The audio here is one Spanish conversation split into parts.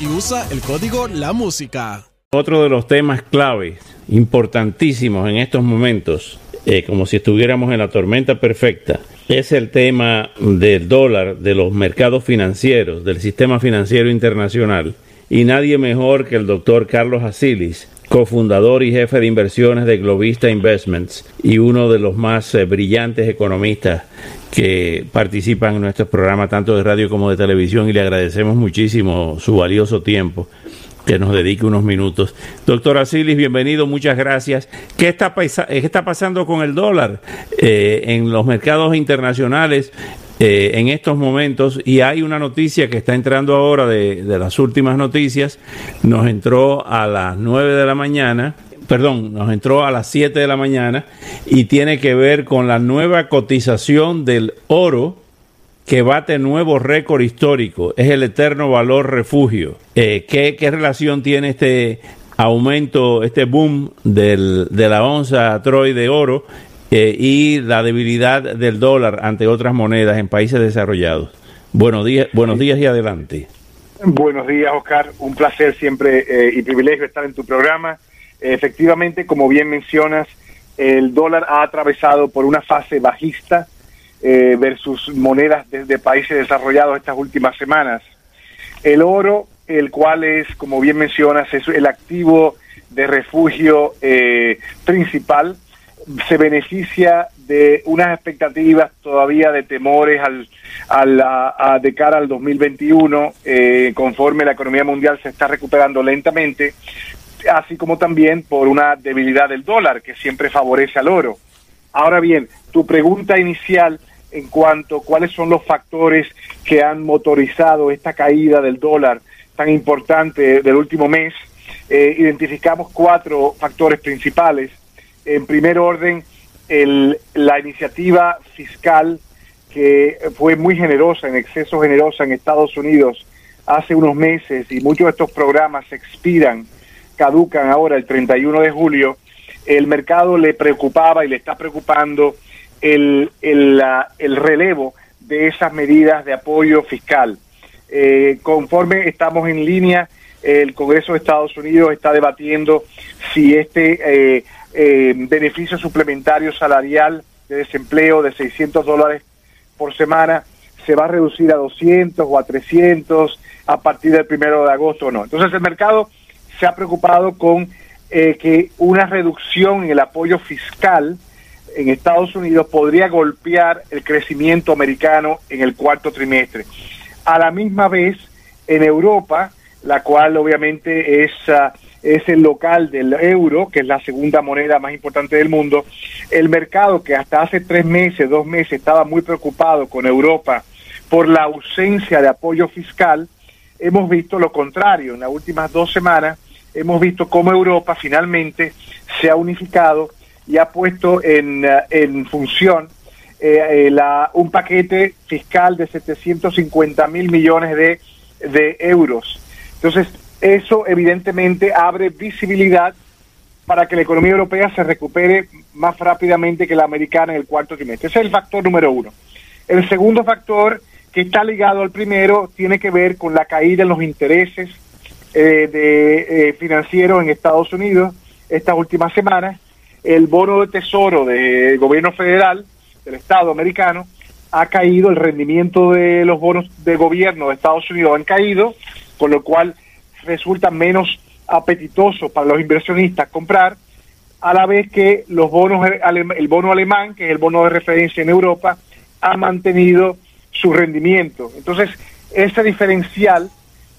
Y usa el código La Música. Otro de los temas claves, importantísimos en estos momentos, eh, como si estuviéramos en la tormenta perfecta, es el tema del dólar, de los mercados financieros, del sistema financiero internacional. Y nadie mejor que el doctor Carlos Asilis, cofundador y jefe de inversiones de Globista Investments y uno de los más eh, brillantes economistas que participan en nuestro programa tanto de radio como de televisión y le agradecemos muchísimo su valioso tiempo que nos dedique unos minutos. Doctor Asilis, bienvenido, muchas gracias. ¿Qué está, qué está pasando con el dólar eh, en los mercados internacionales eh, en estos momentos? Y hay una noticia que está entrando ahora de, de las últimas noticias, nos entró a las 9 de la mañana perdón, nos entró a las 7 de la mañana y tiene que ver con la nueva cotización del oro que bate nuevo récord histórico. Es el eterno valor refugio. Eh, ¿qué, ¿qué, relación tiene este aumento, este boom del, de la onza Troy de oro eh, y la debilidad del dólar ante otras monedas en países desarrollados? Buenos días, buenos días y adelante. Buenos días, Oscar. Un placer siempre eh, y privilegio estar en tu programa. Efectivamente, como bien mencionas, el dólar ha atravesado por una fase bajista eh, versus monedas de, países desarrollados estas últimas semanas. El oro, el cual es, como bien mencionas, es el activo de refugio eh, principal, se beneficia de unas expectativas todavía de temores al, al a, de cara al 2021, eh, conforme la economía mundial se está recuperando lentamente, así como también por una debilidad del dólar que siempre favorece al oro. Ahora bien, tu pregunta inicial en cuanto a cuáles son los factores que han motorizado esta caída del dólar tan importante del último mes, eh, identificamos cuatro factores principales. En primer orden, el, la iniciativa fiscal que fue muy generosa, en exceso generosa en Estados Unidos hace unos meses y muchos de estos programas expiran caducan ahora el 31 de julio, el mercado le preocupaba y le está preocupando el, el, el relevo de esas medidas de apoyo fiscal. Eh, conforme estamos en línea, el Congreso de Estados Unidos está debatiendo si este eh, eh, beneficio suplementario salarial de desempleo de 600 dólares por semana se va a reducir a 200 o a 300 a partir del primero de agosto o no. Entonces el mercado se ha preocupado con eh, que una reducción en el apoyo fiscal en Estados Unidos podría golpear el crecimiento americano en el cuarto trimestre. A la misma vez, en Europa, la cual obviamente es, uh, es el local del euro, que es la segunda moneda más importante del mundo, el mercado que hasta hace tres meses, dos meses, estaba muy preocupado con Europa por la ausencia de apoyo fiscal, hemos visto lo contrario. En las últimas dos semanas hemos visto cómo Europa finalmente se ha unificado y ha puesto en, en función eh, la, un paquete fiscal de 750 mil millones de, de euros. Entonces, eso evidentemente abre visibilidad para que la economía europea se recupere más rápidamente que la americana en el cuarto trimestre. Ese es el factor número uno. El segundo factor que está ligado al primero tiene que ver con la caída en los intereses eh, de eh, financieros en Estados Unidos estas últimas semanas. El bono de tesoro del gobierno federal, del Estado americano, ha caído, el rendimiento de los bonos de gobierno de Estados Unidos han caído, con lo cual resulta menos apetitoso para los inversionistas comprar, a la vez que los bonos el bono alemán, que es el bono de referencia en Europa, ha mantenido su rendimiento. Entonces, ese diferencial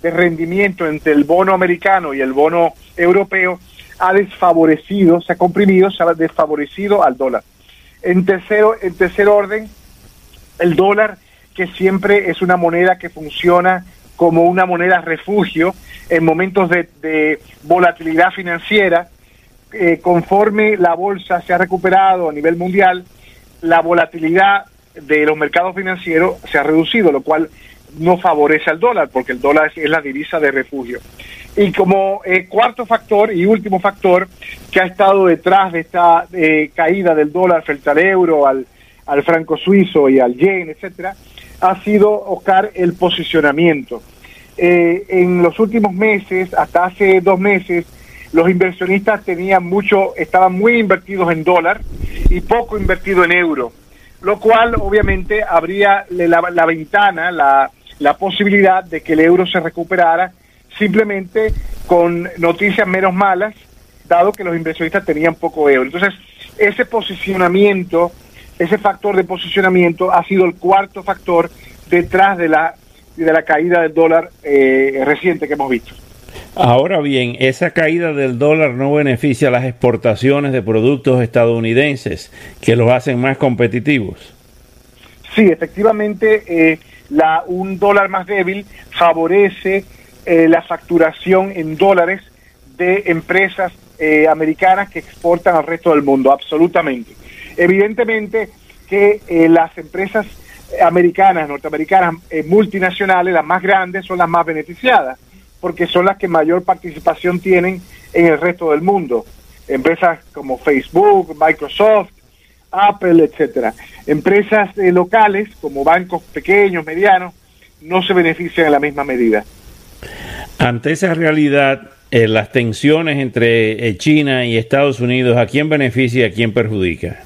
de rendimiento entre el bono americano y el bono europeo ha desfavorecido, se ha comprimido, se ha desfavorecido al dólar. En tercero, en tercer orden, el dólar, que siempre es una moneda que funciona como una moneda refugio en momentos de, volatilidad financiera, eh, conforme la bolsa se ha recuperado a nivel mundial, la volatilidad de los mercados financieros se ha reducido, lo cual no favorece al dólar, porque el dólar es, la divisa de refugio. Y como eh, cuarto factor y último factor que ha estado detrás de esta eh, caída del dólar frente al euro, al, al franco suizo y al yen, etcétera, ha sido, Oscar, el posicionamiento. Eh, en los últimos meses, hasta hace dos meses, los inversionistas tenían mucho, estaban muy invertidos en dólar y poco invertido en euro, lo cual obviamente abría la, la ventana, la, la posibilidad de que el euro se recuperara simplemente con noticias menos malas, dado que los inversionistas tenían poco euro. Entonces, ese posicionamiento ese factor de posicionamiento ha sido el cuarto factor detrás de la, de la caída del dólar eh, reciente que hemos visto. Ahora bien, esa caída del dólar no beneficia a las exportaciones de productos estadounidenses que los hacen más competitivos. Sí, efectivamente, eh, la, un dólar más débil favorece eh, la facturación en dólares de empresas americanas que exportan al resto del mundo, absolutamente. Evidentemente que eh, las empresas americanas, norteamericanas, eh, multinacionales, las más grandes, son las más beneficiadas, porque son las que mayor participación tienen en el resto del mundo. Empresas como Facebook, Microsoft, Apple, etcétera. Empresas eh, locales, como bancos pequeños, medianos, no se benefician en la misma medida. Ante esa realidad, las tensiones entre China y Estados Unidos, ¿a quién beneficia y a quién perjudica?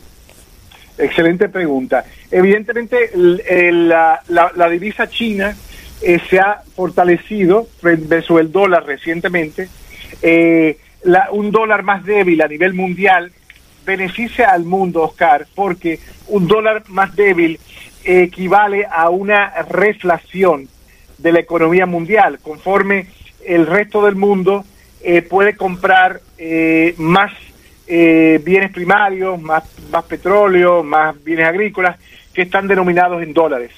Excelente pregunta. Evidentemente, la, divisa china eh, se ha fortalecido versus el dólar recientemente. Eh, un dólar más débil a nivel mundial beneficia al mundo, Oscar, porque un dólar más débil equivale a una reflación de la economía mundial, conforme el resto del mundo eh, puede comprar más eh, bienes primarios, más, más petróleo, más bienes agrícolas, que están denominados en dólares.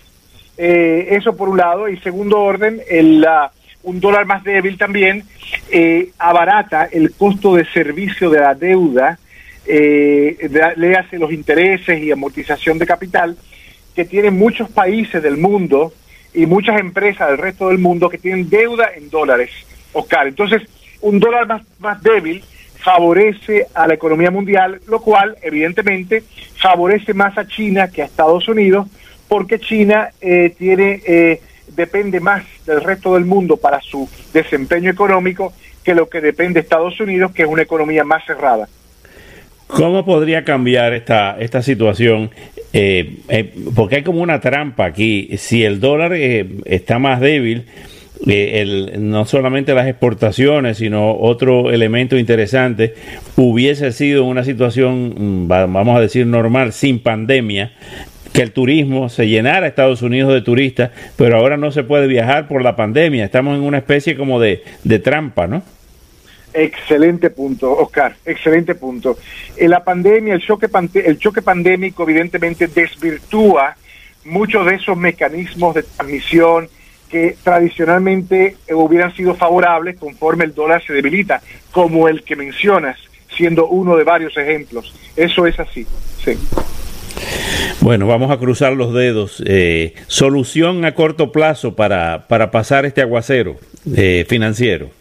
Eh, eso por un lado. Y segundo orden, el, un dólar más débil también eh, abarata el costo de servicio de la deuda, le hace los intereses y amortización de capital que tienen muchos países del mundo y muchas empresas del resto del mundo que tienen deuda en dólares, Oscar. Entonces, un dólar más, más débil favorece a la economía mundial, lo cual evidentemente favorece más a China que a Estados Unidos, porque China eh, tiene eh, depende más del resto del mundo para su desempeño económico que lo que depende de Estados Unidos, que es una economía más cerrada. ¿Cómo podría cambiar esta, esta situación? Eh, porque hay como una trampa aquí. Si el dólar está más débil, no solamente las exportaciones, sino otro elemento interesante, hubiese sido una situación, mm, vamos a decir, normal, sin pandemia, que el turismo se llenara Estados Unidos de turistas, pero ahora no se puede viajar por la pandemia. Estamos en una especie como de, de trampa, ¿no? Excelente punto, Oscar, excelente punto. En la pandemia, el choque, el choque pandémico evidentemente desvirtúa muchos de esos mecanismos de transmisión, que tradicionalmente hubieran sido favorables conforme el dólar se debilita, como el que mencionas, siendo uno de varios ejemplos. Eso es así, sí. Bueno, vamos a cruzar los dedos. Eh, solución a corto plazo para, para pasar este aguacero eh, financiero.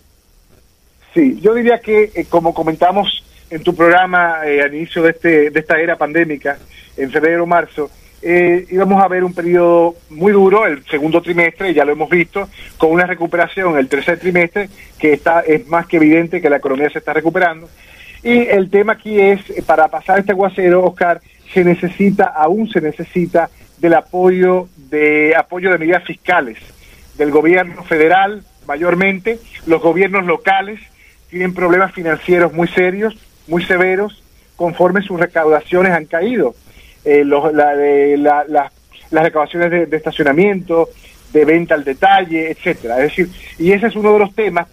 Sí, yo diría que, eh, como comentamos en tu programa eh, al inicio de, este, de esta era pandémica, en febrero o marzo, eh, íbamos a ver un periodo muy duro, el segundo trimestre, ya lo hemos visto, con una recuperación el tercer trimestre, que está es más que evidente que la economía se está recuperando. Y el tema aquí es, para pasar este aguacero, Oscar, se necesita, aún se necesita del apoyo de apoyo de medidas fiscales del gobierno federal, mayormente, los gobiernos locales tienen problemas financieros muy serios, muy severos, conforme sus recaudaciones han caído. Eh, la, las recaudaciones de, estacionamiento, de venta al detalle, etcétera. Es decir, y ese es uno de los temas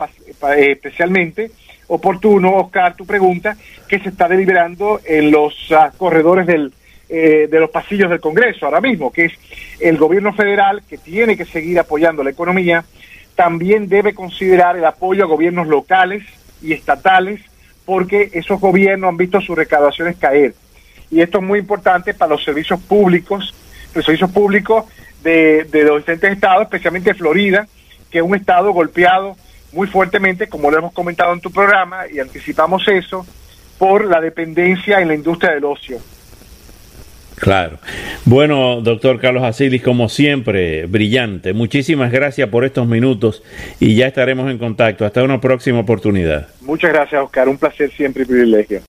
eh, especialmente oportuno, Oscar, tu pregunta, que se está deliberando en los ah, corredores del, eh, de los pasillos del Congreso ahora mismo, que es el gobierno federal que tiene que seguir apoyando la economía, también debe considerar el apoyo a gobiernos locales y estatales, porque esos gobiernos han visto sus recaudaciones caer. Y esto es muy importante para los servicios públicos, los servicios públicos de, los diferentes estados, especialmente Florida, que es un estado golpeado muy fuertemente, como lo hemos comentado en tu programa, y anticipamos eso, por la dependencia en la industria del ocio. Claro. Bueno, doctor Carlos Asilis, como siempre, brillante. Muchísimas gracias por estos minutos y ya estaremos en contacto. Hasta una próxima oportunidad. Muchas gracias, Oscar. Un placer siempre y privilegio.